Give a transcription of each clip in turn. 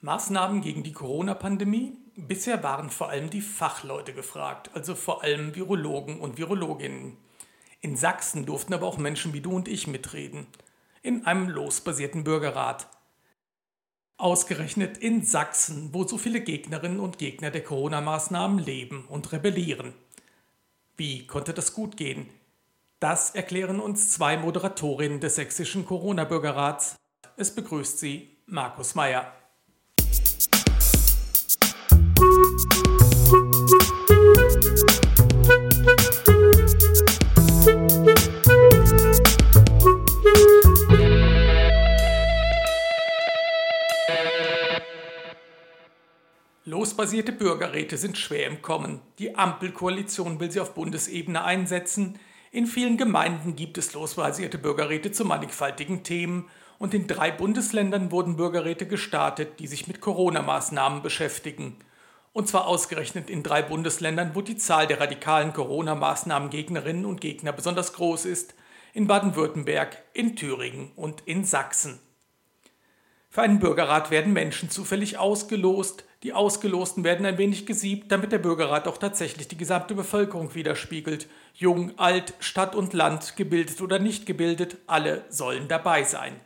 Maßnahmen gegen die Corona-Pandemie? Bisher waren vor allem die Fachleute gefragt, also vor allem Virologen und Virologinnen. In Sachsen durften aber auch Menschen wie du und ich mitreden. In einem losbasierten Bürgerrat. Ausgerechnet in Sachsen, wo so viele Gegnerinnen und Gegner der Corona-Maßnahmen leben und rebellieren. Wie konnte das gut gehen? Das erklären uns zwei Moderatorinnen des sächsischen Corona-Bürgerrats. Es begrüßt sie Markus Mayer. Losbasierte Bürgerräte sind schwer im Kommen. Die Ampelkoalition will sie auf Bundesebene einsetzen. In vielen Gemeinden gibt es losbasierte Bürgerräte zu mannigfaltigen Themen und in drei Bundesländern wurden Bürgerräte gestartet, die sich mit Corona-Maßnahmen beschäftigen. Und zwar ausgerechnet in drei Bundesländern, wo die Zahl der radikalen Corona-Maßnahmen-Gegnerinnen und Gegner besonders groß ist, in Baden-Württemberg, in Thüringen und in Sachsen. Für einen Bürgerrat werden Menschen zufällig ausgelost, die Ausgelosten werden ein wenig gesiebt, damit der Bürgerrat auch tatsächlich die gesamte Bevölkerung widerspiegelt. Jung, alt, Stadt und Land, gebildet oder nicht gebildet, alle sollen dabei sein.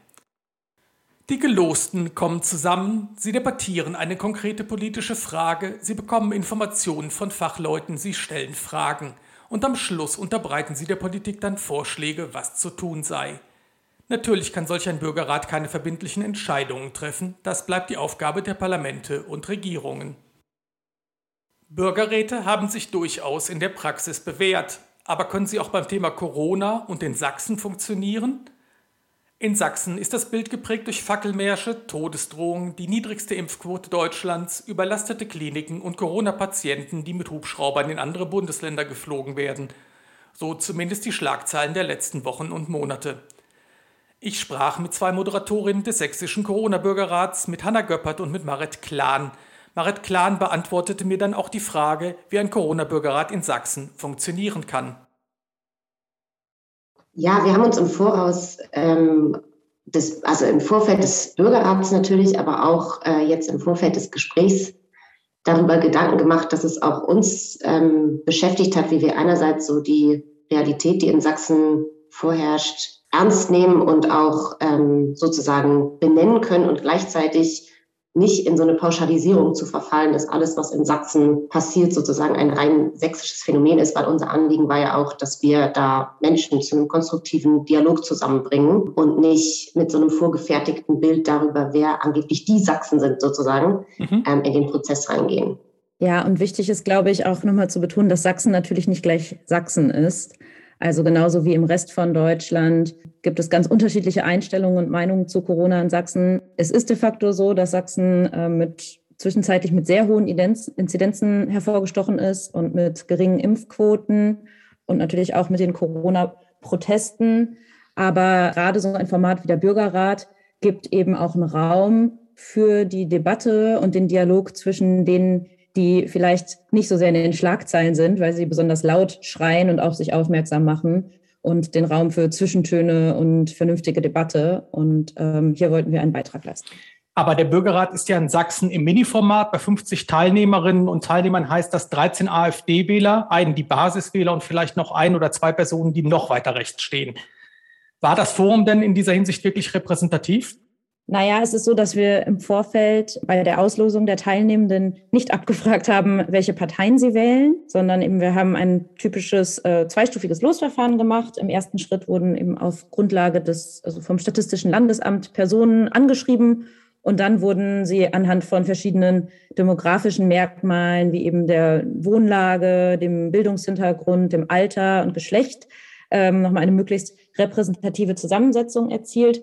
Die Gelosten kommen zusammen, sie debattieren eine konkrete politische Frage, sie bekommen Informationen von Fachleuten, sie stellen Fragen und am Schluss unterbreiten sie der Politik dann Vorschläge, was zu tun sei. Natürlich kann solch ein Bürgerrat keine verbindlichen Entscheidungen treffen, das bleibt die Aufgabe der Parlamente und Regierungen. Bürgerräte haben sich durchaus in der Praxis bewährt, aber können sie auch beim Thema Corona und in Sachsen funktionieren? In Sachsen ist das Bild geprägt durch Fackelmärsche, Todesdrohungen, die niedrigste Impfquote Deutschlands, überlastete Kliniken und Corona-Patienten, die mit Hubschraubern in andere Bundesländer geflogen werden. So zumindest die Schlagzeilen der letzten Wochen und Monate. Ich sprach mit zwei Moderatorinnen des sächsischen Corona-Bürgerrats, mit Hanna Göppert und mit Marit Klahn. Marit Klahn beantwortete mir dann auch die Frage, wie ein Corona-Bürgerrat in Sachsen funktionieren kann. Ja, wir haben uns im Voraus, ähm, des, also im Vorfeld des Bürgerrats natürlich, aber auch äh, jetzt im Vorfeld des Gesprächs darüber Gedanken gemacht, dass es auch uns ähm, beschäftigt hat, wie wir einerseits so die Realität, die in Sachsen vorherrscht, ernst nehmen und auch ähm, sozusagen benennen können und gleichzeitig nicht in so eine Pauschalisierung zu verfallen, dass alles, was in Sachsen passiert, sozusagen ein rein sächsisches Phänomen ist, weil unser Anliegen war ja auch, dass wir da Menschen zu einem konstruktiven Dialog zusammenbringen und nicht mit so einem vorgefertigten Bild darüber, wer angeblich die Sachsen sind, sozusagen, mhm. ähm, in den Prozess reingehen. Ja, und wichtig ist, glaube ich, auch nochmal zu betonen, dass Sachsen natürlich nicht gleich Sachsen ist. Also genauso wie im Rest von Deutschland gibt es ganz unterschiedliche Einstellungen und Meinungen zu Corona in Sachsen. Es ist de facto so, dass Sachsen äh, mit zwischenzeitlich mit sehr hohen Inzidenzen hervorgestochen ist und mit geringen Impfquoten und natürlich auch mit den Corona-Protesten. Aber gerade so ein Format wie der Bürgerrat gibt eben auch einen Raum für die Debatte und den Dialog zwischen den die vielleicht nicht so sehr in den Schlagzeilen sind, weil sie besonders laut schreien und auf sich aufmerksam machen und den Raum für Zwischentöne und vernünftige Debatte. Und ähm, hier wollten wir einen Beitrag leisten. Aber der Bürgerrat ist ja in Sachsen im Mini-Format. Bei 50 Teilnehmerinnen und Teilnehmern heißt das 13 AfD-Wähler, einen die Basiswähler und vielleicht noch ein oder zwei Personen, die noch weiter rechts stehen. War das Forum denn in dieser Hinsicht wirklich repräsentativ? Naja, es ist so, dass wir im Vorfeld bei der Auslosung der Teilnehmenden nicht abgefragt haben, welche Parteien sie wählen, sondern eben wir haben ein typisches äh, zweistufiges Losverfahren gemacht. Im ersten Schritt wurden eben auf Grundlage des, also vom Statistischen Landesamt Personen angeschrieben und dann wurden sie anhand von verschiedenen demografischen Merkmalen wie eben der Wohnlage, dem Bildungshintergrund, dem Alter und Geschlecht ähm, nochmal eine möglichst repräsentative Zusammensetzung erzielt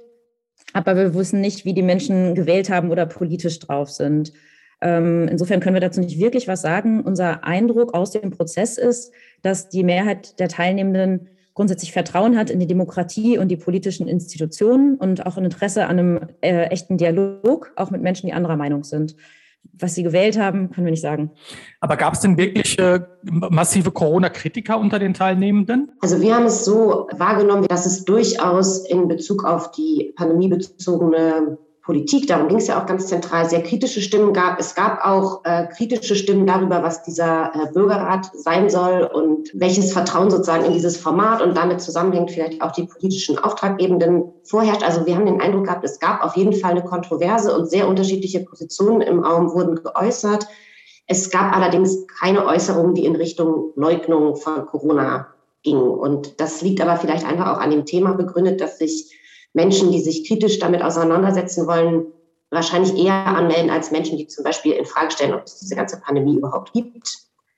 aber wir wissen nicht, wie die Menschen gewählt haben oder politisch drauf sind. Ähm, insofern können wir dazu nicht wirklich was sagen. Unser Eindruck aus dem Prozess ist, dass die Mehrheit der Teilnehmenden grundsätzlich Vertrauen hat in die Demokratie und die politischen Institutionen und auch ein Interesse an einem äh, echten Dialog, auch mit Menschen, die anderer Meinung sind. Was sie gewählt haben, können wir nicht sagen. Aber gab es denn wirklich äh, massive Corona-Kritiker unter den Teilnehmenden? Also wir haben es so wahrgenommen, dass es durchaus in Bezug auf die pandemiebezogene Politik, darum ging es ja auch ganz zentral, sehr kritische Stimmen gab. Es gab auch äh, kritische Stimmen darüber, was dieser äh, Bürgerrat sein soll und welches Vertrauen sozusagen in dieses Format und damit zusammenhängt vielleicht auch die politischen Auftraggebenden vorherrscht. Also wir haben den Eindruck gehabt, es gab auf jeden Fall eine Kontroverse und sehr unterschiedliche Positionen im Raum wurden geäußert. Es gab allerdings keine Äußerungen, die in Richtung Leugnung von Corona gingen. Und das liegt aber vielleicht einfach auch an dem Thema begründet, dass sich Menschen, die sich kritisch damit auseinandersetzen wollen, wahrscheinlich eher anmelden als Menschen, die zum Beispiel in Frage stellen, ob es diese ganze Pandemie überhaupt gibt.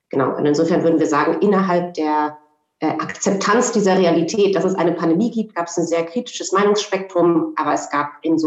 Genau. Und insofern würden wir sagen, innerhalb der äh, Akzeptanz dieser Realität, dass es eine Pandemie gibt, gab es ein sehr kritisches Meinungsspektrum, aber es gab in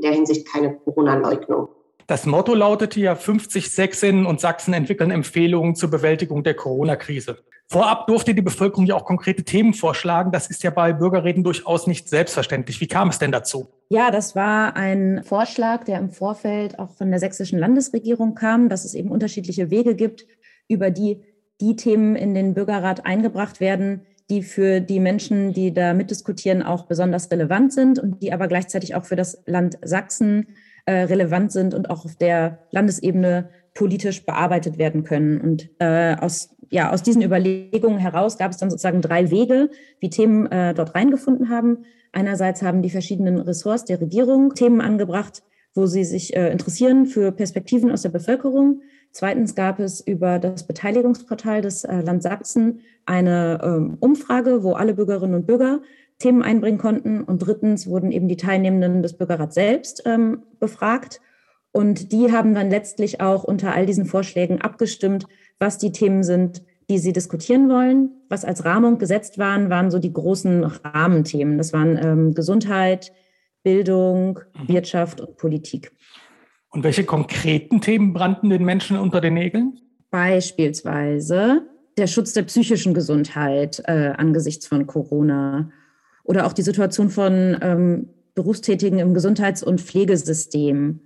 der Hinsicht keine Corona-Leugnung. Das Motto lautete ja, 50 Sächsinnen und Sachsen entwickeln Empfehlungen zur Bewältigung der Corona-Krise. Vorab durfte die Bevölkerung ja auch konkrete Themen vorschlagen. Das ist ja bei Bürgerräten durchaus nicht selbstverständlich. Wie kam es denn dazu? Ja, das war ein Vorschlag, der im Vorfeld auch von der sächsischen Landesregierung kam, dass es eben unterschiedliche Wege gibt, über die die Themen in den Bürgerrat eingebracht werden, die für die Menschen, die da mitdiskutieren, auch besonders relevant sind und die aber gleichzeitig auch für das Land Sachsen äh, relevant sind und auch auf der Landesebene politisch bearbeitet werden können. Und äh, aus, ja, aus diesen Überlegungen heraus gab es dann sozusagen drei Wege, wie Themen äh, dort reingefunden haben. Einerseits haben die verschiedenen Ressorts der Regierung Themen angebracht, wo sie sich äh, interessieren für Perspektiven aus der Bevölkerung. Zweitens gab es über das Beteiligungsportal des äh, Land Sachsen eine ähm, Umfrage, wo alle Bürgerinnen und Bürger Themen einbringen konnten. Und drittens wurden eben die Teilnehmenden des Bürgerrats selbst ähm, befragt. Und die haben dann letztlich auch unter all diesen Vorschlägen abgestimmt, was die Themen sind, die sie diskutieren wollen. Was als Rahmung gesetzt waren, waren so die großen Rahmenthemen. Das waren ähm, Gesundheit, Bildung, mhm. Wirtschaft und Politik. Und welche konkreten Themen brannten den Menschen unter den Nägeln? Beispielsweise der Schutz der psychischen Gesundheit äh, angesichts von Corona oder auch die Situation von ähm, Berufstätigen im Gesundheits- und Pflegesystem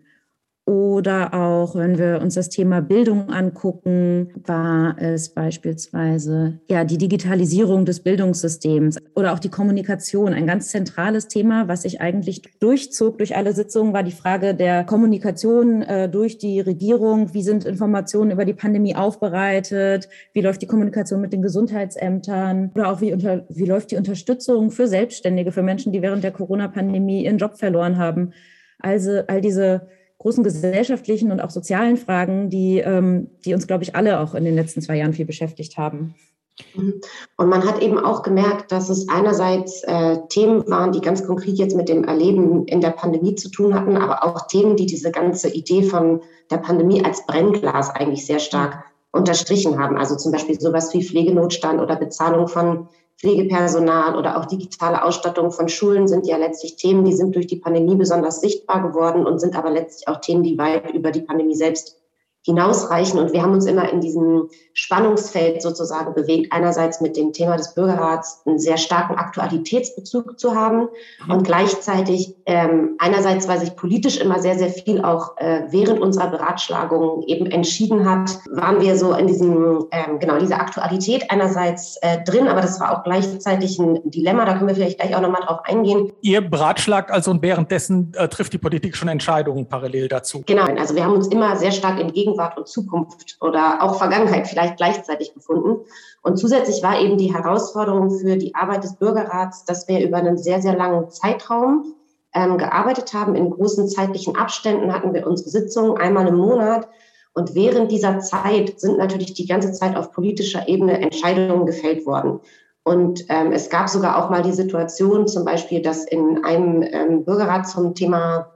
oder auch, wenn wir uns das Thema Bildung angucken, war es beispielsweise ja die Digitalisierung des Bildungssystems oder auch die Kommunikation. Ein ganz zentrales Thema, was sich eigentlich durchzog durch alle Sitzungen, war die Frage der Kommunikation äh, durch die Regierung. Wie sind Informationen über die Pandemie aufbereitet? Wie läuft die Kommunikation mit den Gesundheitsämtern? Oder auch wie, unter, wie läuft die Unterstützung für Selbstständige, für Menschen, die während der Corona-Pandemie ihren Job verloren haben? Also all diese großen gesellschaftlichen und auch sozialen Fragen, die, ähm, die uns, glaube ich, alle auch in den letzten zwei Jahren viel beschäftigt haben. Und man hat eben auch gemerkt, dass es einerseits äh, Themen waren, die ganz konkret jetzt mit dem Erleben in der Pandemie zu tun hatten, aber auch Themen, die diese ganze Idee von der Pandemie als Brennglas eigentlich sehr stark unterstrichen haben. Also zum Beispiel sowas wie Pflegenotstand oder Bezahlung von Pflegepersonal oder auch digitale Ausstattung von Schulen sind ja letztlich Themen, die sind durch die Pandemie besonders sichtbar geworden und sind aber letztlich auch Themen, die weit über die Pandemie selbst hinausreichen. Und wir haben uns immer in diesem Spannungsfeld sozusagen bewegt, einerseits mit dem Thema des Bürgerrats einen sehr starken Aktualitätsbezug zu haben mhm. und gleichzeitig ähm, einerseits, weil sich politisch immer sehr, sehr viel auch äh, während unserer Beratschlagung eben entschieden hat, waren wir so in diesem, ähm, genau, dieser Aktualität einerseits äh, drin, aber das war auch gleichzeitig ein Dilemma, da können wir vielleicht gleich auch nochmal drauf eingehen. Ihr beratschlagt also und währenddessen äh, trifft die Politik schon Entscheidungen parallel dazu? Genau, also wir haben uns immer sehr stark entgegen Gegenwart und Zukunft oder auch Vergangenheit vielleicht gleichzeitig gefunden. Und zusätzlich war eben die Herausforderung für die Arbeit des Bürgerrats, dass wir über einen sehr, sehr langen Zeitraum ähm, gearbeitet haben. In großen zeitlichen Abständen hatten wir unsere Sitzungen einmal im Monat. Und während dieser Zeit sind natürlich die ganze Zeit auf politischer Ebene Entscheidungen gefällt worden. Und ähm, es gab sogar auch mal die Situation, zum Beispiel, dass in einem ähm, Bürgerrat zum Thema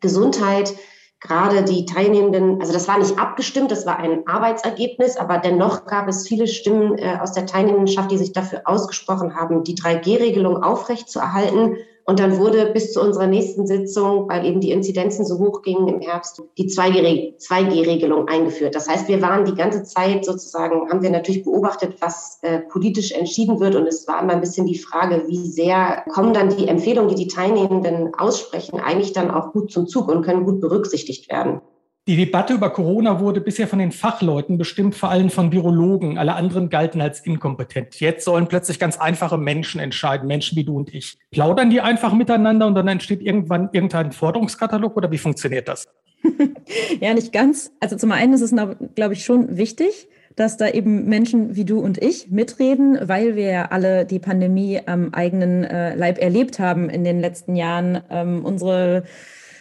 Gesundheit gerade die Teilnehmenden, also das war nicht abgestimmt, das war ein Arbeitsergebnis, aber dennoch gab es viele Stimmen äh, aus der Teilnehmenschaft, die sich dafür ausgesprochen haben, die 3G-Regelung aufrechtzuerhalten und dann wurde bis zu unserer nächsten Sitzung, weil eben die Inzidenzen so hoch gingen im Herbst, die 2G-Regelung eingeführt. Das heißt, wir waren die ganze Zeit sozusagen, haben wir natürlich beobachtet, was äh, politisch entschieden wird. Und es war immer ein bisschen die Frage, wie sehr kommen dann die Empfehlungen, die die Teilnehmenden aussprechen, eigentlich dann auch gut zum Zug und können gut berücksichtigt werden. Die Debatte über Corona wurde bisher von den Fachleuten bestimmt, vor allem von Virologen. Alle anderen galten als inkompetent. Jetzt sollen plötzlich ganz einfache Menschen entscheiden, Menschen wie du und ich. Plaudern die einfach miteinander und dann entsteht irgendwann irgendein Forderungskatalog oder wie funktioniert das? ja, nicht ganz. Also zum einen ist es, glaube ich, schon wichtig, dass da eben Menschen wie du und ich mitreden, weil wir ja alle die Pandemie am eigenen äh, Leib erlebt haben in den letzten Jahren. Ähm, unsere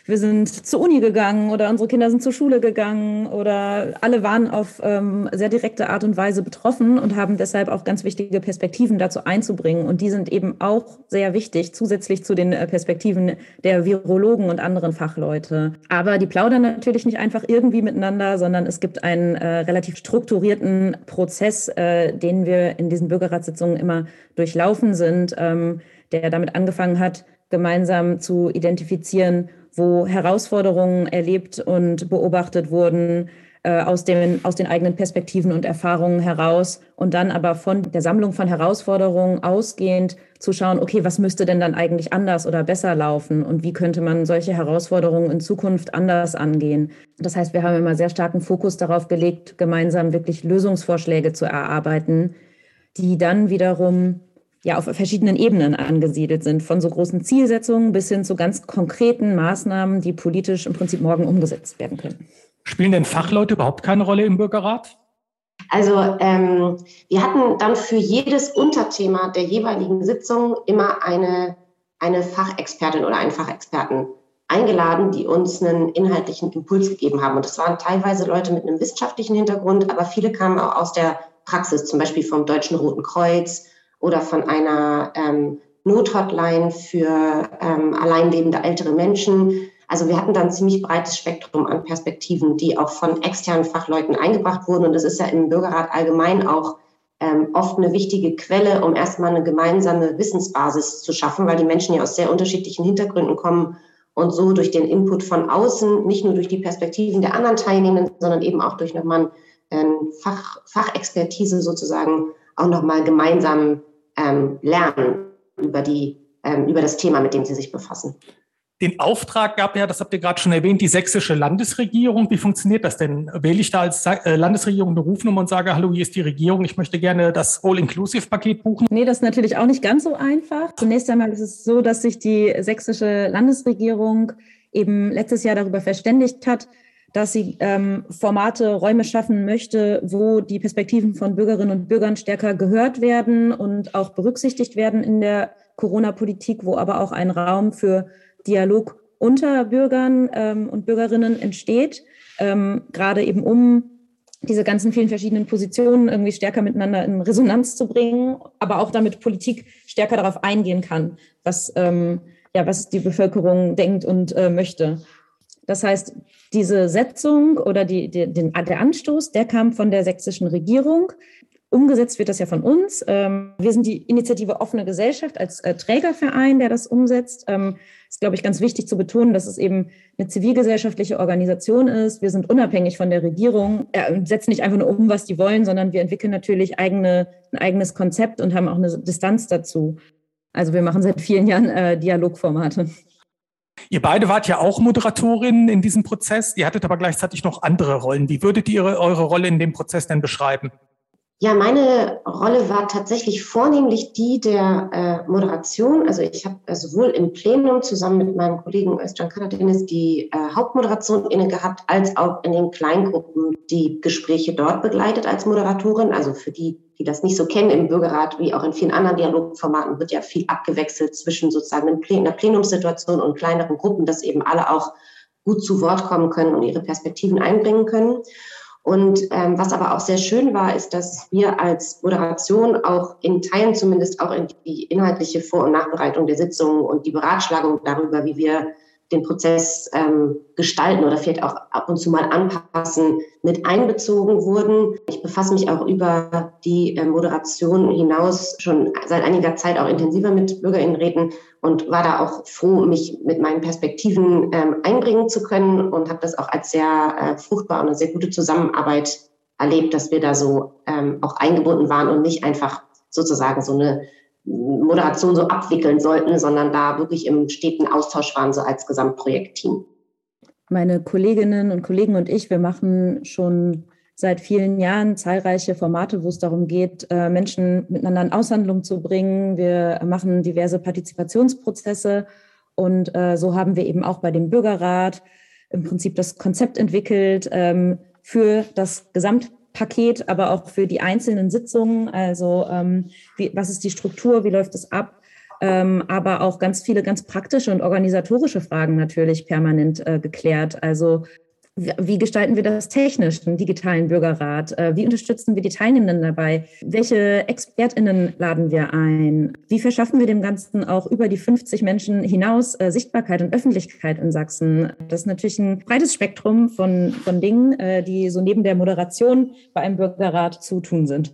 wir sind zur Uni gegangen oder unsere Kinder sind zur Schule gegangen oder alle waren auf ähm, sehr direkte Art und Weise betroffen und haben deshalb auch ganz wichtige Perspektiven dazu einzubringen. Und die sind eben auch sehr wichtig, zusätzlich zu den äh, Perspektiven der Virologen und anderen Fachleute. Aber die plaudern natürlich nicht einfach irgendwie miteinander, sondern es gibt einen äh, relativ strukturierten Prozess, äh, den wir in diesen Bürgerratssitzungen immer durchlaufen sind, ähm, der damit angefangen hat, gemeinsam zu identifizieren, wo Herausforderungen erlebt und beobachtet wurden äh, aus, den, aus den eigenen Perspektiven und Erfahrungen heraus und dann aber von der Sammlung von Herausforderungen ausgehend zu schauen, okay, was müsste denn dann eigentlich anders oder besser laufen und wie könnte man solche Herausforderungen in Zukunft anders angehen. Das heißt, wir haben immer sehr starken Fokus darauf gelegt, gemeinsam wirklich Lösungsvorschläge zu erarbeiten, die dann wiederum ja auf verschiedenen Ebenen angesiedelt sind, von so großen Zielsetzungen bis hin zu ganz konkreten Maßnahmen, die politisch im Prinzip morgen umgesetzt werden können. Spielen denn Fachleute überhaupt keine Rolle im Bürgerrat? Also ähm, wir hatten dann für jedes Unterthema der jeweiligen Sitzung immer eine, eine Fachexpertin oder einen Fachexperten eingeladen, die uns einen inhaltlichen Impuls gegeben haben. Und das waren teilweise Leute mit einem wissenschaftlichen Hintergrund, aber viele kamen auch aus der Praxis, zum Beispiel vom Deutschen Roten Kreuz oder von einer ähm, Nothotline für ähm, alleinlebende ältere Menschen. Also wir hatten da ein ziemlich breites Spektrum an Perspektiven, die auch von externen Fachleuten eingebracht wurden. Und das ist ja im Bürgerrat allgemein auch ähm, oft eine wichtige Quelle, um erstmal eine gemeinsame Wissensbasis zu schaffen, weil die Menschen ja aus sehr unterschiedlichen Hintergründen kommen und so durch den Input von außen, nicht nur durch die Perspektiven der anderen Teilnehmenden, sondern eben auch durch nochmal ähm, Fach, Fachexpertise sozusagen auch nochmal gemeinsam ähm, lernen über, die, ähm, über das Thema, mit dem sie sich befassen. Den Auftrag gab ja, das habt ihr gerade schon erwähnt, die sächsische Landesregierung. Wie funktioniert das denn? Wähle ich da als äh, Landesregierung eine Rufnummer und sage, hallo, hier ist die Regierung, ich möchte gerne das All-Inclusive-Paket buchen? Nee, das ist natürlich auch nicht ganz so einfach. Zunächst einmal ist es so, dass sich die sächsische Landesregierung eben letztes Jahr darüber verständigt hat, dass sie ähm, Formate, Räume schaffen möchte, wo die Perspektiven von Bürgerinnen und Bürgern stärker gehört werden und auch berücksichtigt werden in der Corona-Politik, wo aber auch ein Raum für Dialog unter Bürgern ähm, und Bürgerinnen entsteht, ähm, gerade eben um diese ganzen vielen verschiedenen Positionen irgendwie stärker miteinander in Resonanz zu bringen, aber auch damit Politik stärker darauf eingehen kann, was, ähm, ja, was die Bevölkerung denkt und äh, möchte. Das heißt, diese Setzung oder die, die, den, der Anstoß, der kam von der sächsischen Regierung. Umgesetzt wird das ja von uns. Ähm, wir sind die Initiative Offene Gesellschaft als äh, Trägerverein, der das umsetzt. Ähm, ist, glaube ich, ganz wichtig zu betonen, dass es eben eine zivilgesellschaftliche Organisation ist. Wir sind unabhängig von der Regierung, äh, setzen nicht einfach nur um, was die wollen, sondern wir entwickeln natürlich eigene, ein eigenes Konzept und haben auch eine Distanz dazu. Also wir machen seit vielen Jahren äh, Dialogformate. Ihr beide wart ja auch Moderatorinnen in diesem Prozess. Ihr hattet aber gleichzeitig noch andere Rollen. Wie würdet ihr eure Rolle in dem Prozess denn beschreiben? Ja, meine Rolle war tatsächlich vornehmlich die der äh, Moderation. Also ich habe äh, sowohl im Plenum zusammen mit meinem Kollegen Özcan Karadenis die äh, Hauptmoderation inne gehabt, als auch in den Kleingruppen die Gespräche dort begleitet als Moderatorin. Also für die, die das nicht so kennen im Bürgerrat, wie auch in vielen anderen Dialogformaten, wird ja viel abgewechselt zwischen sozusagen einer Plenumssituation und kleineren Gruppen, dass eben alle auch gut zu Wort kommen können und ihre Perspektiven einbringen können. Und ähm, was aber auch sehr schön war, ist, dass wir als Moderation auch in Teilen zumindest auch in die inhaltliche Vor- und Nachbereitung der Sitzung und die Beratschlagung darüber, wie wir den Prozess ähm, gestalten oder vielleicht auch ab und zu mal anpassen, mit einbezogen wurden. Ich befasse mich auch über die äh, Moderation hinaus schon seit einiger Zeit auch intensiver mit Bürgerinnenräten und war da auch froh, mich mit meinen Perspektiven ähm, einbringen zu können und habe das auch als sehr äh, fruchtbar und eine sehr gute Zusammenarbeit erlebt, dass wir da so ähm, auch eingebunden waren und nicht einfach sozusagen so eine Moderation so abwickeln sollten, sondern da wirklich im steten Austausch waren, so als Gesamtprojektteam. Meine Kolleginnen und Kollegen und ich, wir machen schon seit vielen Jahren zahlreiche Formate, wo es darum geht, äh, Menschen miteinander in Aushandlung zu bringen. Wir machen diverse Partizipationsprozesse und äh, so haben wir eben auch bei dem Bürgerrat im Prinzip das Konzept entwickelt ähm, für das Gesamtpaket, aber auch für die einzelnen Sitzungen. Also ähm, wie, was ist die Struktur, wie läuft es ab? Ähm, aber auch ganz viele ganz praktische und organisatorische Fragen natürlich permanent äh, geklärt. Also wie gestalten wir das technisch, einen digitalen Bürgerrat? Äh, wie unterstützen wir die Teilnehmenden dabei? Welche ExpertInnen laden wir ein? Wie verschaffen wir dem Ganzen auch über die 50 Menschen hinaus äh, Sichtbarkeit und Öffentlichkeit in Sachsen? Das ist natürlich ein breites Spektrum von, von Dingen, äh, die so neben der Moderation bei einem Bürgerrat zu tun sind.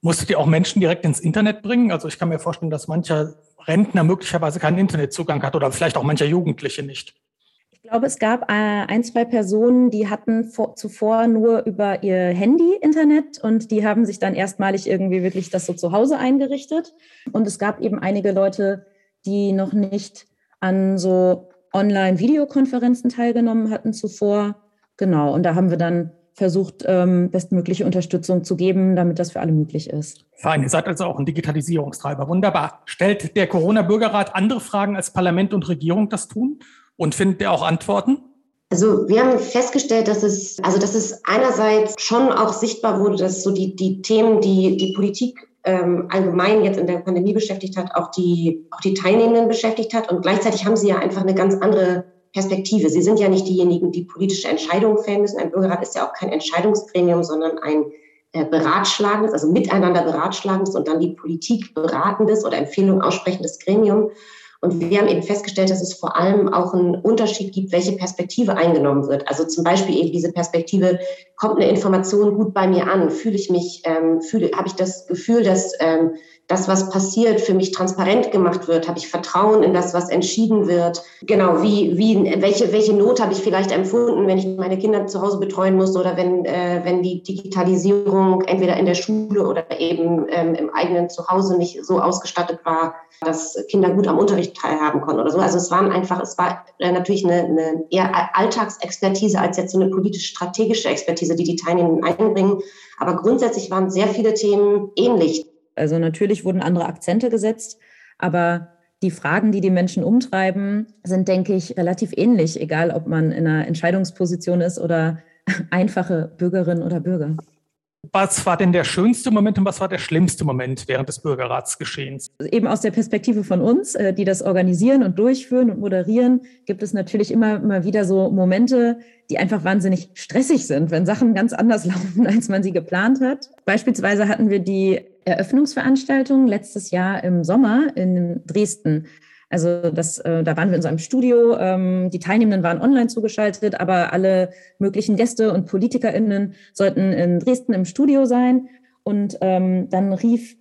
Musstet ihr auch Menschen direkt ins Internet bringen? Also ich kann mir vorstellen, dass mancher Rentner möglicherweise keinen Internetzugang hat oder vielleicht auch mancher Jugendliche nicht. Ich glaube, es gab äh, ein, zwei Personen, die hatten vor, zuvor nur über ihr Handy Internet und die haben sich dann erstmalig irgendwie wirklich das so zu Hause eingerichtet. Und es gab eben einige Leute, die noch nicht an so Online-Videokonferenzen teilgenommen hatten zuvor. Genau, und da haben wir dann versucht, ähm, bestmögliche Unterstützung zu geben, damit das für alle möglich ist. Fein, ihr seid also auch ein Digitalisierungstreiber. Wunderbar. Stellt der Corona-Bürgerrat andere Fragen als Parlament und Regierung das tun? Und findet ihr auch Antworten? Also wir haben festgestellt, dass es, also dass es einerseits schon auch sichtbar wurde, dass so die, die Themen, die die Politik ähm, allgemein jetzt in der Pandemie beschäftigt hat, auch die, auch die Teilnehmenden beschäftigt hat. Und gleichzeitig haben sie ja einfach eine ganz andere Perspektive. Sie sind ja nicht diejenigen, die politische Entscheidungen fällen müssen. Ein Bürgerrat ist ja auch kein Entscheidungsgremium, sondern ein äh, beratschlagendes, also miteinander beratschlagendes und dann die Politik beratendes oder Empfehlungen aussprechendes Gremium. Und wir haben eben festgestellt, dass es vor allem auch einen Unterschied gibt, welche Perspektive eingenommen wird. Also zum Beispiel eben diese Perspektive, kommt eine Information gut bei mir an? Fühle ich mich, ähm, fühle, habe ich das Gefühl, dass ähm, das, was passiert, für mich transparent gemacht wird? Habe ich Vertrauen in das, was entschieden wird? Genau, wie, wie, welche, welche Not habe ich vielleicht empfunden, wenn ich meine Kinder zu Hause betreuen muss oder wenn, äh, wenn die Digitalisierung entweder in der Schule oder eben ähm, im eigenen Zuhause nicht so ausgestattet war, dass Kinder gut am Unterricht teilhaben konnten oder so. Also es waren einfach, es war äh, natürlich eine, eine eher Alltagsexpertise als jetzt so eine politisch-strategische Expertise, die die Teilnehmenden einbringen. Aber grundsätzlich waren sehr viele Themen ähnlich. Also natürlich wurden andere Akzente gesetzt, aber die Fragen, die die Menschen umtreiben, sind, denke ich, relativ ähnlich, egal ob man in einer Entscheidungsposition ist oder einfache Bürgerin oder Bürger. Was war denn der schönste Moment und was war der schlimmste Moment während des Bürgerratsgeschehens? Eben aus der Perspektive von uns, äh, die das organisieren und durchführen und moderieren, gibt es natürlich immer, immer wieder so Momente, die einfach wahnsinnig stressig sind, wenn Sachen ganz anders laufen, als man sie geplant hat. Beispielsweise hatten wir die Eröffnungsveranstaltung letztes Jahr im Sommer in Dresden. Also das, äh, da waren wir in so einem Studio. Ähm, die Teilnehmenden waren online zugeschaltet, aber alle möglichen Gäste und PolitikerInnen sollten in Dresden im Studio sein. Und ähm, dann rief,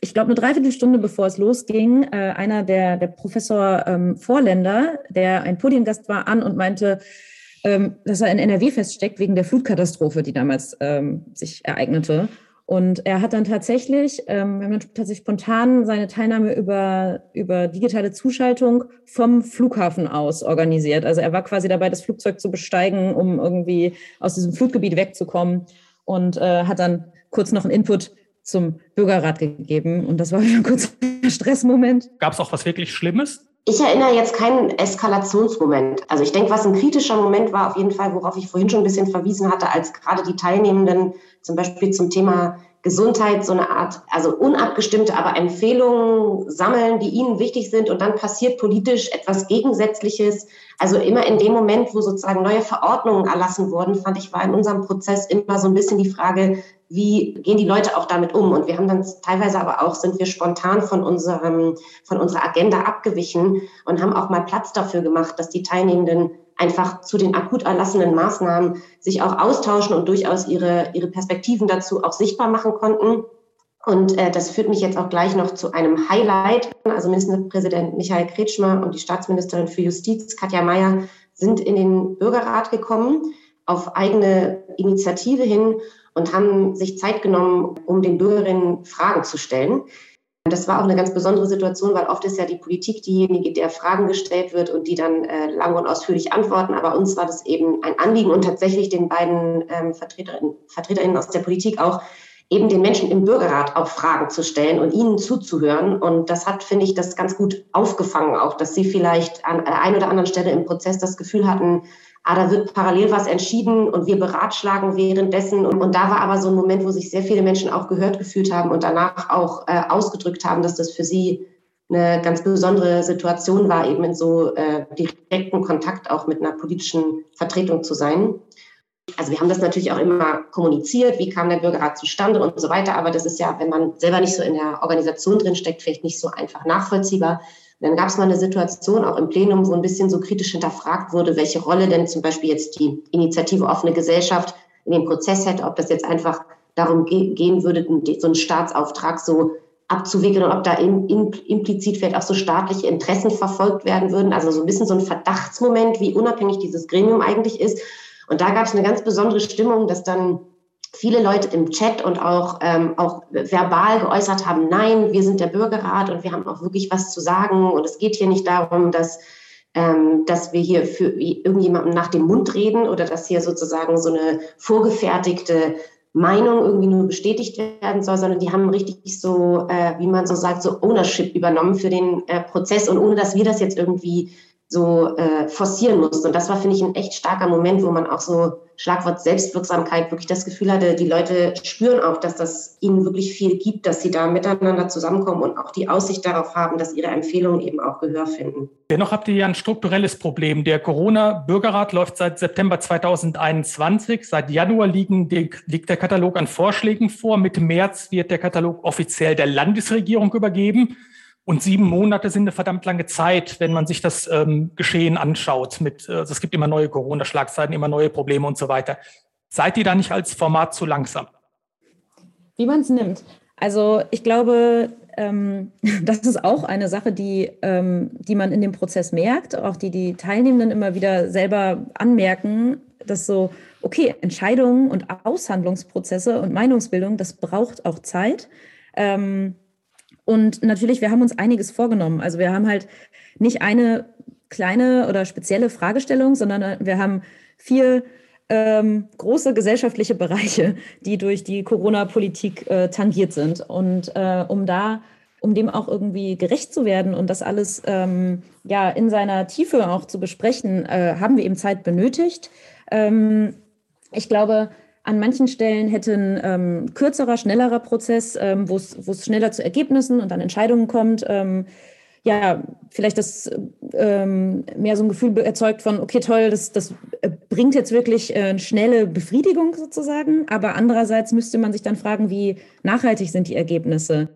ich glaube, eine Dreiviertelstunde bevor es losging, äh, einer der, der Professor ähm, Vorländer, der ein Podiumgast war, an und meinte, ähm, dass er in NRW feststeckt wegen der Flutkatastrophe, die damals ähm, sich ereignete. Und er hat dann tatsächlich, ähm, wir haben dann tatsächlich spontan seine Teilnahme über, über digitale Zuschaltung vom Flughafen aus organisiert. Also er war quasi dabei, das Flugzeug zu besteigen, um irgendwie aus diesem Fluggebiet wegzukommen und äh, hat dann kurz noch einen Input zum Bürgerrat gegeben. Und das war wieder ein kurzer Stressmoment. Gab es auch was wirklich Schlimmes? Ich erinnere jetzt keinen Eskalationsmoment. Also ich denke, was ein kritischer Moment war, auf jeden Fall, worauf ich vorhin schon ein bisschen verwiesen hatte, als gerade die Teilnehmenden zum Beispiel zum Thema Gesundheit so eine Art, also unabgestimmte, aber Empfehlungen sammeln, die ihnen wichtig sind und dann passiert politisch etwas Gegensätzliches. Also immer in dem Moment, wo sozusagen neue Verordnungen erlassen wurden, fand ich, war in unserem Prozess immer so ein bisschen die Frage, wie gehen die Leute auch damit um? Und wir haben dann teilweise aber auch, sind wir spontan von unserem, von unserer Agenda abgewichen und haben auch mal Platz dafür gemacht, dass die Teilnehmenden einfach zu den akut erlassenen Maßnahmen sich auch austauschen und durchaus ihre, ihre Perspektiven dazu auch sichtbar machen konnten. Und äh, das führt mich jetzt auch gleich noch zu einem Highlight. Also Ministerpräsident Michael Kretschmer und die Staatsministerin für Justiz, Katja Mayer, sind in den Bürgerrat gekommen auf eigene Initiative hin und haben sich Zeit genommen, um den Bürgerinnen Fragen zu stellen. Das war auch eine ganz besondere Situation, weil oft ist ja die Politik diejenige, der Fragen gestellt wird und die dann äh, lang und ausführlich antworten. Aber uns war das eben ein Anliegen und tatsächlich den beiden ähm, Vertreterinnen, Vertreterinnen aus der Politik auch eben den Menschen im Bürgerrat auch Fragen zu stellen und ihnen zuzuhören. Und das hat, finde ich, das ganz gut aufgefangen, auch, dass sie vielleicht an der einen oder anderen Stelle im Prozess das Gefühl hatten, ah, da wird parallel was entschieden und wir beratschlagen währenddessen. Und, und da war aber so ein Moment, wo sich sehr viele Menschen auch gehört gefühlt haben und danach auch äh, ausgedrückt haben, dass das für sie eine ganz besondere Situation war, eben in so äh, direkten Kontakt auch mit einer politischen Vertretung zu sein. Also wir haben das natürlich auch immer kommuniziert, wie kam der Bürgerrat zustande und so weiter, aber das ist ja, wenn man selber nicht so in der Organisation drin steckt, vielleicht nicht so einfach nachvollziehbar. Dann gab es mal eine Situation auch im Plenum, wo ein bisschen so kritisch hinterfragt wurde, welche Rolle denn zum Beispiel jetzt die Initiative Offene Gesellschaft in dem Prozess hätte, ob das jetzt einfach darum gehen würde, so einen Staatsauftrag so abzuwickeln und ob da in, in, implizit vielleicht auch so staatliche Interessen verfolgt werden würden. Also so ein bisschen so ein Verdachtsmoment, wie unabhängig dieses Gremium eigentlich ist. Und da gab es eine ganz besondere Stimmung, dass dann viele Leute im Chat und auch, ähm, auch verbal geäußert haben, nein, wir sind der Bürgerrat und wir haben auch wirklich was zu sagen. Und es geht hier nicht darum, dass, ähm, dass wir hier für irgendjemandem nach dem Mund reden oder dass hier sozusagen so eine vorgefertigte Meinung irgendwie nur bestätigt werden soll, sondern die haben richtig so, äh, wie man so sagt, so Ownership übernommen für den äh, Prozess und ohne dass wir das jetzt irgendwie so äh, forcieren mussten. Und das war, finde ich, ein echt starker Moment, wo man auch so Schlagwort Selbstwirksamkeit wirklich das Gefühl hatte, die Leute spüren auch, dass das ihnen wirklich viel gibt, dass sie da miteinander zusammenkommen und auch die Aussicht darauf haben, dass ihre Empfehlungen eben auch Gehör finden. Dennoch habt ihr ja ein strukturelles Problem. Der Corona-Bürgerrat läuft seit September 2021. Seit Januar liegen, liegt der Katalog an Vorschlägen vor. Mitte März wird der Katalog offiziell der Landesregierung übergeben. Und sieben Monate sind eine verdammt lange Zeit, wenn man sich das ähm, Geschehen anschaut. Mit, äh, also es gibt immer neue Corona-Schlagzeiten, immer neue Probleme und so weiter. Seid ihr da nicht als Format zu langsam? Wie man es nimmt. Also ich glaube, ähm, das ist auch eine Sache, die, ähm, die man in dem Prozess merkt, auch die die Teilnehmenden immer wieder selber anmerken, dass so, okay, Entscheidungen und Aushandlungsprozesse und Meinungsbildung, das braucht auch Zeit. Ähm, und natürlich, wir haben uns einiges vorgenommen. Also wir haben halt nicht eine kleine oder spezielle Fragestellung, sondern äh, wir haben vier ähm, große gesellschaftliche Bereiche, die durch die Corona-Politik äh, tangiert sind. Und äh, um da, um dem auch irgendwie gerecht zu werden und das alles ähm, ja in seiner Tiefe auch zu besprechen, äh, haben wir eben Zeit benötigt. Ähm, ich glaube, an manchen Stellen hätte ein ähm, kürzerer, schnellerer Prozess, ähm, wo es schneller zu Ergebnissen und dann Entscheidungen kommt, ähm, ja, vielleicht das ähm, mehr so ein Gefühl erzeugt von, okay, toll, das, das äh, bringt jetzt wirklich äh, schnelle Befriedigung sozusagen. Aber andererseits müsste man sich dann fragen, wie nachhaltig sind die Ergebnisse?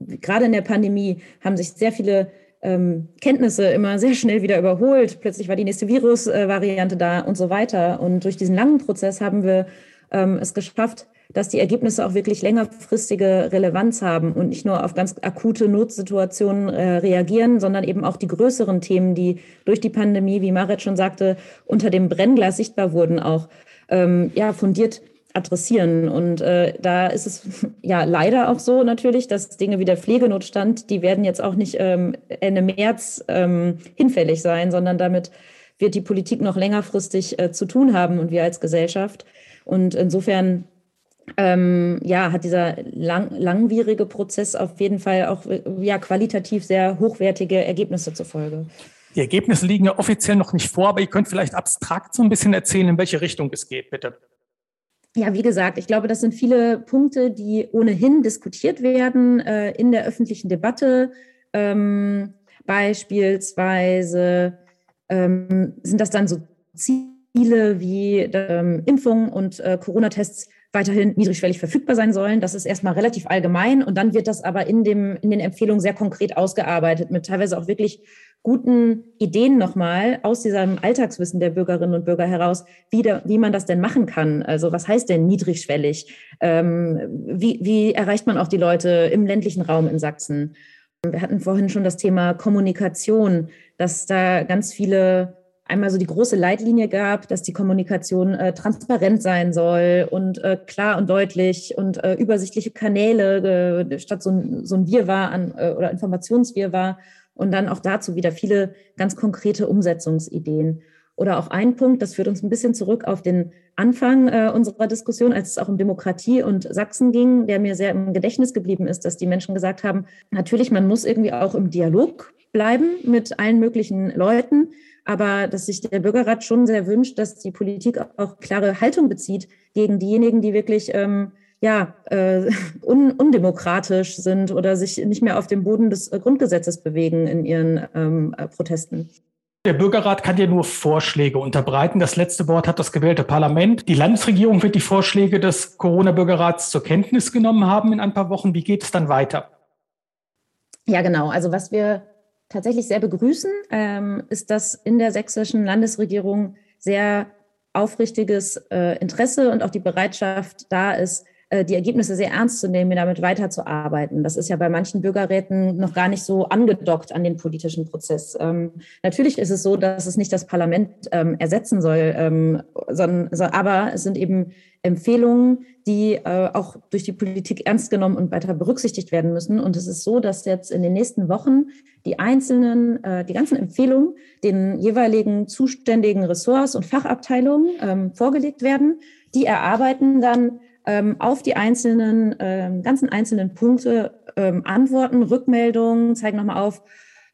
Gerade in der Pandemie haben sich sehr viele ähm, Kenntnisse immer sehr schnell wieder überholt. Plötzlich war die nächste Virusvariante äh, da und so weiter. Und durch diesen langen Prozess haben wir ähm, es geschafft, dass die Ergebnisse auch wirklich längerfristige Relevanz haben und nicht nur auf ganz akute Notsituationen äh, reagieren, sondern eben auch die größeren Themen, die durch die Pandemie, wie Marit schon sagte, unter dem Brennglas sichtbar wurden, auch ähm, ja, fundiert adressieren. Und äh, da ist es ja leider auch so natürlich, dass Dinge wie der Pflegenotstand, die werden jetzt auch nicht ähm, Ende März ähm, hinfällig sein, sondern damit wird die Politik noch längerfristig äh, zu tun haben und wir als Gesellschaft. Und insofern ähm, ja, hat dieser lang, langwierige Prozess auf jeden Fall auch ja, qualitativ sehr hochwertige Ergebnisse zur Folge. Die Ergebnisse liegen ja offiziell noch nicht vor, aber ihr könnt vielleicht abstrakt so ein bisschen erzählen, in welche Richtung es geht, bitte. Ja, wie gesagt, ich glaube, das sind viele Punkte, die ohnehin diskutiert werden äh, in der öffentlichen Debatte. Ähm, beispielsweise ähm, sind das dann so Ziele, Ziele wie ähm, Impfung und äh, Corona-Tests weiterhin niedrigschwellig verfügbar sein sollen. Das ist erstmal relativ allgemein und dann wird das aber in, dem, in den Empfehlungen sehr konkret ausgearbeitet mit teilweise auch wirklich guten Ideen nochmal aus diesem Alltagswissen der Bürgerinnen und Bürger heraus, wie, da, wie man das denn machen kann. Also was heißt denn niedrigschwellig? Ähm, wie, wie erreicht man auch die Leute im ländlichen Raum in Sachsen? Wir hatten vorhin schon das Thema Kommunikation, dass da ganz viele einmal so die große Leitlinie gab, dass die Kommunikation äh, transparent sein soll und äh, klar und deutlich und äh, übersichtliche Kanäle äh, statt so ein, so ein Wirrwarr an äh, oder Informationswirrwarr und dann auch dazu wieder viele ganz konkrete Umsetzungsideen. Oder auch ein Punkt, das führt uns ein bisschen zurück auf den Anfang äh, unserer Diskussion, als es auch um Demokratie und Sachsen ging, der mir sehr im Gedächtnis geblieben ist, dass die Menschen gesagt haben, natürlich, man muss irgendwie auch im Dialog bleiben mit allen möglichen Leuten, aber dass sich der Bürgerrat schon sehr wünscht, dass die Politik auch klare Haltung bezieht gegen diejenigen, die wirklich ähm, ja, äh, un undemokratisch sind oder sich nicht mehr auf dem Boden des Grundgesetzes bewegen in ihren ähm, äh, Protesten. Der Bürgerrat kann ja nur Vorschläge unterbreiten. Das letzte Wort hat das gewählte Parlament. Die Landesregierung wird die Vorschläge des Corona-Bürgerrats zur Kenntnis genommen haben in ein paar Wochen. Wie geht es dann weiter? Ja, genau. Also was wir tatsächlich sehr begrüßen, ähm, ist, dass in der sächsischen Landesregierung sehr aufrichtiges äh, Interesse und auch die Bereitschaft da ist, die Ergebnisse sehr ernst zu nehmen, damit weiterzuarbeiten. Das ist ja bei manchen Bürgerräten noch gar nicht so angedockt an den politischen Prozess. Ähm, natürlich ist es so, dass es nicht das Parlament ähm, ersetzen soll, ähm, sondern, so, aber es sind eben Empfehlungen, die äh, auch durch die Politik ernst genommen und weiter berücksichtigt werden müssen. Und es ist so, dass jetzt in den nächsten Wochen die einzelnen, äh, die ganzen Empfehlungen den jeweiligen zuständigen Ressorts und Fachabteilungen ähm, vorgelegt werden. Die erarbeiten dann auf die einzelnen, ähm, ganzen einzelnen Punkte ähm, Antworten, Rückmeldungen, zeigen nochmal auf,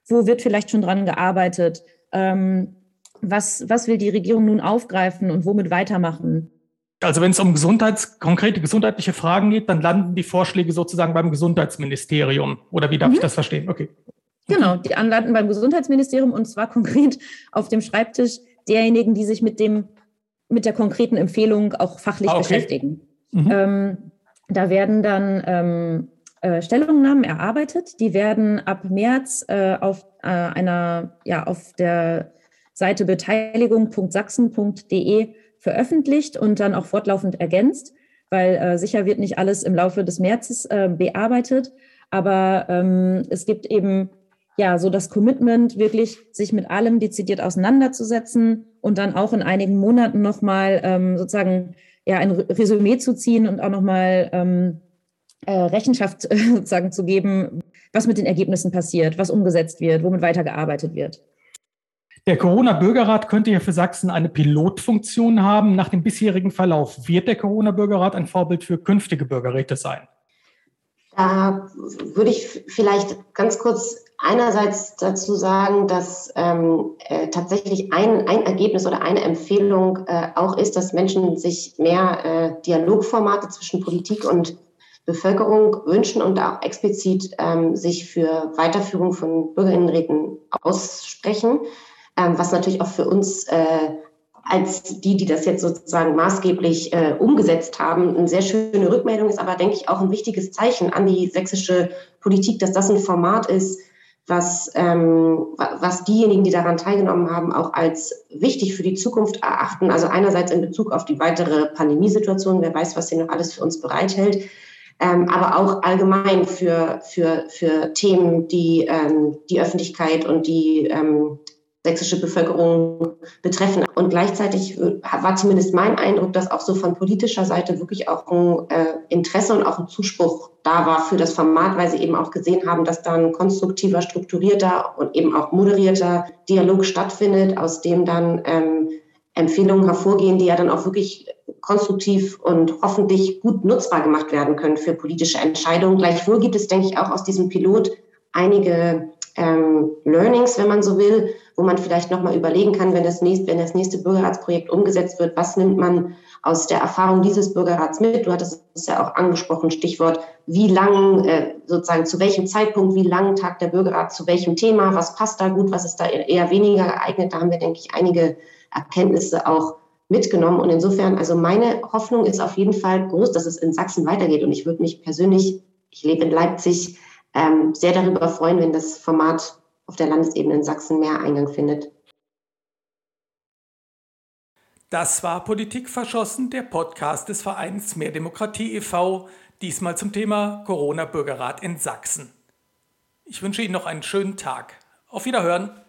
wo wird vielleicht schon dran gearbeitet, ähm, was, was will die Regierung nun aufgreifen und womit weitermachen. Also wenn es um Gesundheits, konkrete gesundheitliche Fragen geht, dann landen die Vorschläge sozusagen beim Gesundheitsministerium. Oder wie darf mhm. ich das verstehen? Okay. Genau, die anlanden beim Gesundheitsministerium und zwar konkret auf dem Schreibtisch derjenigen, die sich mit dem mit der konkreten Empfehlung auch fachlich ah, okay. beschäftigen. Mhm. Ähm, da werden dann ähm, äh, Stellungnahmen erarbeitet. Die werden ab März äh, auf äh, einer, ja, auf der Seite beteiligung.sachsen.de veröffentlicht und dann auch fortlaufend ergänzt, weil äh, sicher wird nicht alles im Laufe des Märzes äh, bearbeitet, aber ähm, es gibt eben ja so das Commitment, wirklich sich mit allem dezidiert auseinanderzusetzen und dann auch in einigen Monaten nochmal ähm, sozusagen ja, ein Resümee zu ziehen und auch nochmal ähm, äh, Rechenschaft äh, sozusagen zu geben, was mit den Ergebnissen passiert, was umgesetzt wird, womit weitergearbeitet wird. Der Corona-Bürgerrat könnte ja für Sachsen eine Pilotfunktion haben. Nach dem bisherigen Verlauf wird der Corona-Bürgerrat ein Vorbild für künftige Bürgerräte sein? Da würde ich vielleicht ganz kurz einerseits dazu sagen, dass ähm, äh, tatsächlich ein, ein Ergebnis oder eine Empfehlung äh, auch ist, dass Menschen sich mehr äh, Dialogformate zwischen Politik und Bevölkerung wünschen und auch explizit ähm, sich für Weiterführung von Bürgerinnenräten aussprechen, ähm, was natürlich auch für uns äh, als die, die das jetzt sozusagen maßgeblich äh, umgesetzt haben, eine sehr schöne Rückmeldung ist, aber denke ich auch ein wichtiges Zeichen an die sächsische Politik, dass das ein Format ist, was, ähm, was diejenigen, die daran teilgenommen haben, auch als wichtig für die Zukunft erachten. Also einerseits in Bezug auf die weitere Pandemiesituation, wer weiß, was sie noch alles für uns bereithält, ähm, aber auch allgemein für, für, für Themen, die ähm, die Öffentlichkeit und die ähm, sächsische Bevölkerung betreffen. Und gleichzeitig war zumindest mein Eindruck, dass auch so von politischer Seite wirklich auch ein äh, Interesse und auch ein Zuspruch da war für das Format, weil sie eben auch gesehen haben, dass da ein konstruktiver, strukturierter und eben auch moderierter Dialog stattfindet, aus dem dann ähm, Empfehlungen hervorgehen, die ja dann auch wirklich konstruktiv und hoffentlich gut nutzbar gemacht werden können für politische Entscheidungen. Gleichwohl gibt es, denke ich, auch aus diesem Pilot einige ähm, Learnings, wenn man so will, wo man vielleicht nochmal überlegen kann, wenn das, nächste, wenn das nächste Bürgerratsprojekt umgesetzt wird, was nimmt man aus der Erfahrung dieses Bürgerrats mit? Du hattest es ja auch angesprochen, Stichwort, wie lang, äh, sozusagen zu welchem Zeitpunkt, wie lang tagt der Bürgerrat zu welchem Thema, was passt da gut, was ist da eher weniger geeignet? Da haben wir, denke ich, einige Erkenntnisse auch mitgenommen. Und insofern, also meine Hoffnung ist auf jeden Fall groß, dass es in Sachsen weitergeht. Und ich würde mich persönlich, ich lebe in Leipzig, ähm, sehr darüber freuen, wenn das Format auf der Landesebene in Sachsen mehr Eingang findet. Das war Politik verschossen, der Podcast des Vereins Mehr Demokratie e.V., diesmal zum Thema Corona-Bürgerrat in Sachsen. Ich wünsche Ihnen noch einen schönen Tag. Auf Wiederhören.